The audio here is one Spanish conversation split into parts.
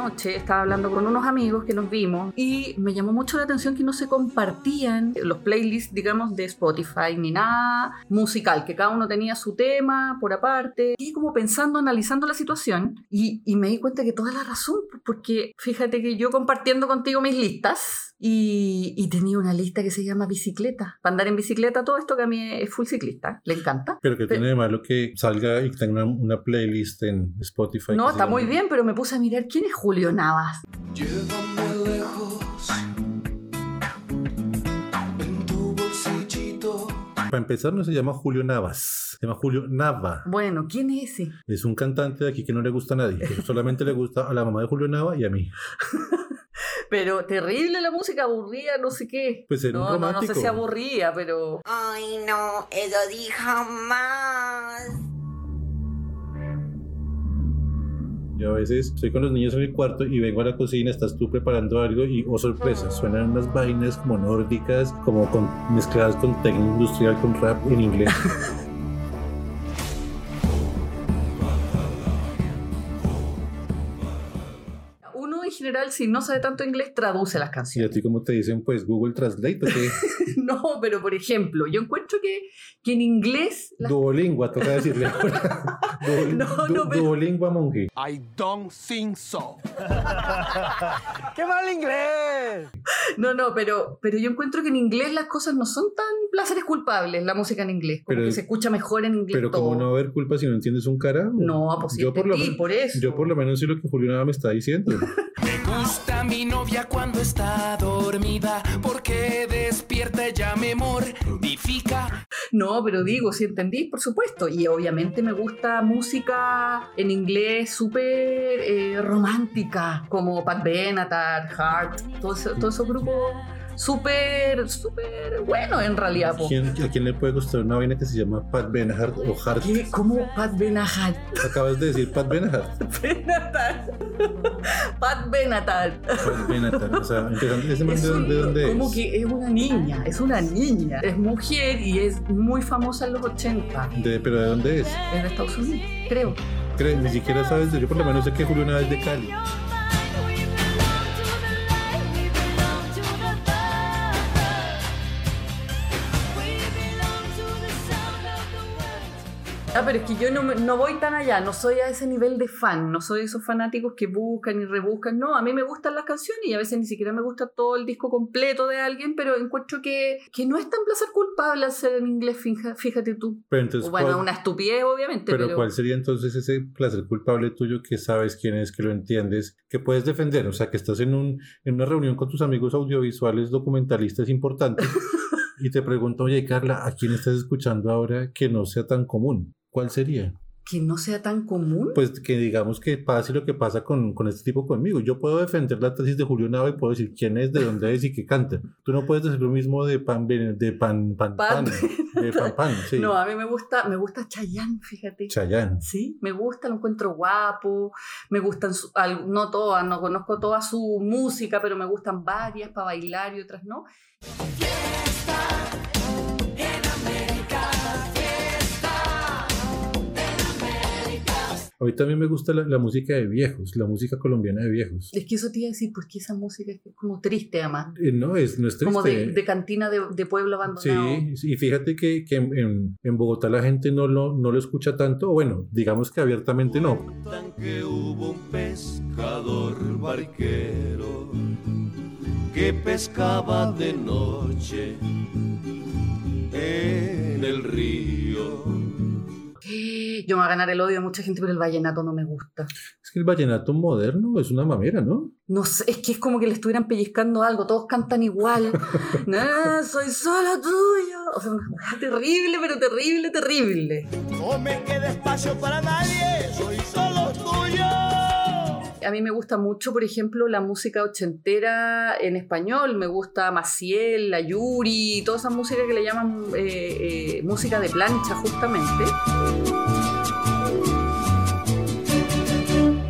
anoche estaba hablando con unos amigos que nos vimos y me llamó mucho la atención que no se compartían los playlists, digamos, de Spotify ni nada musical, que cada uno tenía su tema por aparte. Y como pensando, analizando la situación y, y me di cuenta que toda la razón, porque fíjate que yo compartiendo contigo mis listas y, y tenía una lista que se llama bicicleta, para andar en bicicleta, todo esto que a mí es full ciclista, le encanta. Pero que tiene de malo que salga y tenga una, una playlist en Spotify. No, está muy bien, pero me puse a mirar quién es Julio Navas. Llévame lejos en tu bolsillito. Para empezar, no se llama Julio Navas, se llama Julio Nava. Bueno, ¿quién es ese? Es un cantante de aquí que no le gusta a nadie, que solamente le gusta a la mamá de Julio Nava y a mí. Pero terrible la música, aburrida, no sé qué. Pues era un no, no, no sé romántico. si aburría, pero... Ay, no, eso di jamás. Yo a veces estoy con los niños en el cuarto y vengo a la cocina, estás tú preparando algo y, oh sorpresa, suenan unas vainas como nórdicas, como con, mezcladas con técnica industrial, con rap en inglés. general, si no sabe tanto inglés, traduce las Y a canciones. ti como te dicen, pues Google Translate, ¿o qué? No, pero por ejemplo, yo encuentro que, que en inglés... las- Duolingua, toca decirle ahora. Duol- No, du- no, pero- Duolingua monje. I don't think so. ¡Qué mal inglés! No, no, pero, pero yo encuentro que en inglés las cosas no son tan placeres culpables, la música en inglés. Como Pero- que se escucha mejor en inglés Pero todo. como no va a haber culpa si no entiendes un carajo. No, pues sí yo por, lo men- por eso. yo por lo menos sé lo que Julio Nava me está diciendo. Gusta mi novia cuando está dormida, porque despierta ella me mortifica. No, pero digo, sí entendí, por supuesto. Y obviamente me gusta música en inglés súper eh, romántica, como Pat Benatar, Heart, todos todos esos grupos súper, súper buenos en realidad. po. ¿Quién- ¿A quién le puede gustar una vaina que se llama Pat Benahart o Hart? ¿Qué? ¿Cómo Pat Benatar? Acabas de decir Pat Benahart. Benatar. Pat Benatar. Pat Benatar. O sea, empezando, ¿ese man Es de, un- dónde- de dónde como es? que es una niña, es una niña. Es mujer y es muy famosa en los 80. De- ¿Pero de dónde es? Es de Estados Unidos, creo. Creo, ni siquiera sabes, de, yo por lo menos sé que Julio Nava es de Cali. Ah, pero es que yo no, no voy tan allá, no soy a ese nivel de fan, no soy esos fanáticos que buscan y rebuscan, no, a mí me gustan las canciones y a veces ni siquiera me gusta todo el disco completo de alguien, pero encuentro que, que no es tan placer culpable hacer en inglés, fíjate tú. Pero entonces, bueno, ¿cuál- una estupidez obviamente, pero pero... ¿cuál sería entonces ese placer culpable tuyo que sabes quién es, que lo entiendes, que puedes defender? O sea, que estás en, un, en una reunión con tus amigos audiovisuales, documentalistas importantes, y te pregunto, oye, Carla, ¿a quién estás escuchando ahora que no sea tan común? ¿Cuál sería? Que no sea tan común. Pues que digamos que pase lo que pasa con, con este tipo conmigo. Yo puedo defender la tesis de Julio Nava y puedo decir quién es, de dónde es y qué canta. Tú no puedes decir lo mismo de Pan, de Pan, Pan, Pan Pan, de Pan, Pan, sí. No, a mí me gusta, me gusta Chayanne, fíjate. Chayanne. Sí, me gusta, lo encuentro guapo, me gustan, su- al- no todas, no conozco toda su música, pero me gustan varias para bailar y otras no. A mí también me gusta la, la música de viejos, la música colombiana de viejos. Es que eso te iba a decir, porque esa música es como triste además, Eh, no, es, no es triste. como de, de cantina de, de pueblo abandonado. Sí, y fíjate que, que en, en- Bogotá la gente no lo, no lo escucha tanto, o bueno, digamos que abiertamente no. Que hubo un pescador barquero que pescaba de noche en el río. Yo me voy a ganar el odio de mucha gente, pero el vallenato no me gusta. Es que el vallenato moderno es una mamera, ¿no? No sé, es que es como que le estuvieran pellizcando algo, todos cantan igual. no, soy solo tuyo. O sea, una cosa terrible, pero terrible, terrible. No me quede espacio para nadie, soy solo tuyo. A mí me gusta mucho, por ejemplo, la música ochentera en español. Me gusta Maciel, la Yuri, toda esa música que le llaman eh, eh, música de plancha, justamente.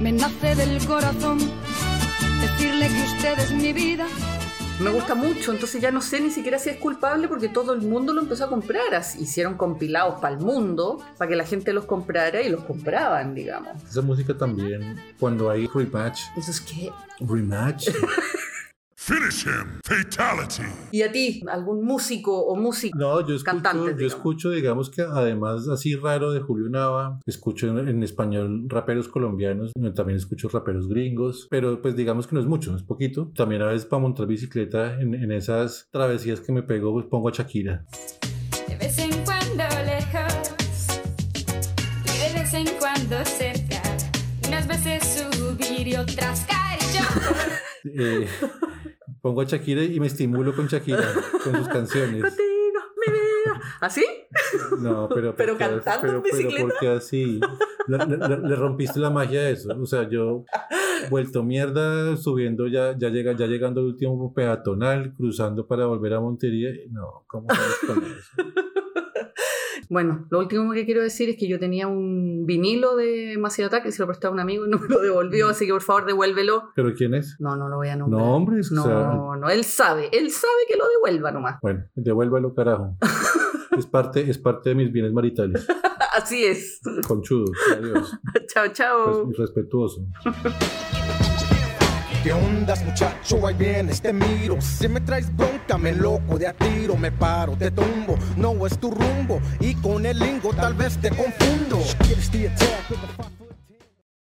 Me nace del corazón decirle que usted es mi vida. Me gusta mucho, entonces ya no sé ni siquiera si es culpable porque todo el mundo lo empezó a comprar. Así, hicieron compilados para el mundo, para que la gente los comprara y los compraban, digamos. Esa música también, cuando hay rematch, Entonces, ¿qué? rematch, Finish him. Fatality. ¿Y a ti? ¿Algún músico o música? No, yo escucho, Cantantes, yo digamos. escucho, digamos que además así raro de Julio Nava, escucho en, en español raperos colombianos, también escucho raperos gringos, pero pues digamos que no es mucho, es poquito. También a veces para montar bicicleta en, en esas travesías que me pego, pues pongo a Shakira. De vez en cuando lejos y de vez en cuando cerca. Unas veces subir y otras caer yo. Eh, pongo a Shakira y me estimulo con Shakira, con sus canciones. Contigo, mi vida. ¿Así? No, pero, Pero cantando en pero, pero bicicleta. porque así le, le- le rompiste la magia a eso. O sea, yo vuelto mierda subiendo ya, ya llega, ya llegando al último peatonal, cruzando para volver a Montería. No, ¿cómo sabes con eso? Bueno, lo último que quiero decir es que yo tenía un vinilo de Massive Attack y se lo presté a un amigo y no me lo devolvió, así que por favor devuélvelo. ¿Pero quién es? No, no lo voy a nombrar. No, hombre, o No, sea- no, él sabe, él sabe que lo devuelva nomás. Bueno, devuélvelo, carajo. Es parte, es parte de mis bienes maritales. Así es. Conchudo, adiós. chao, chao. Res- respetuoso. ¿Qué ondas, muchacho? Ahí vienes, te miro. Si me traes bronca, me loco de a tiro. Me paro, te tumbo. No es tu rumbo. Y con el lingo tal vez te confundo.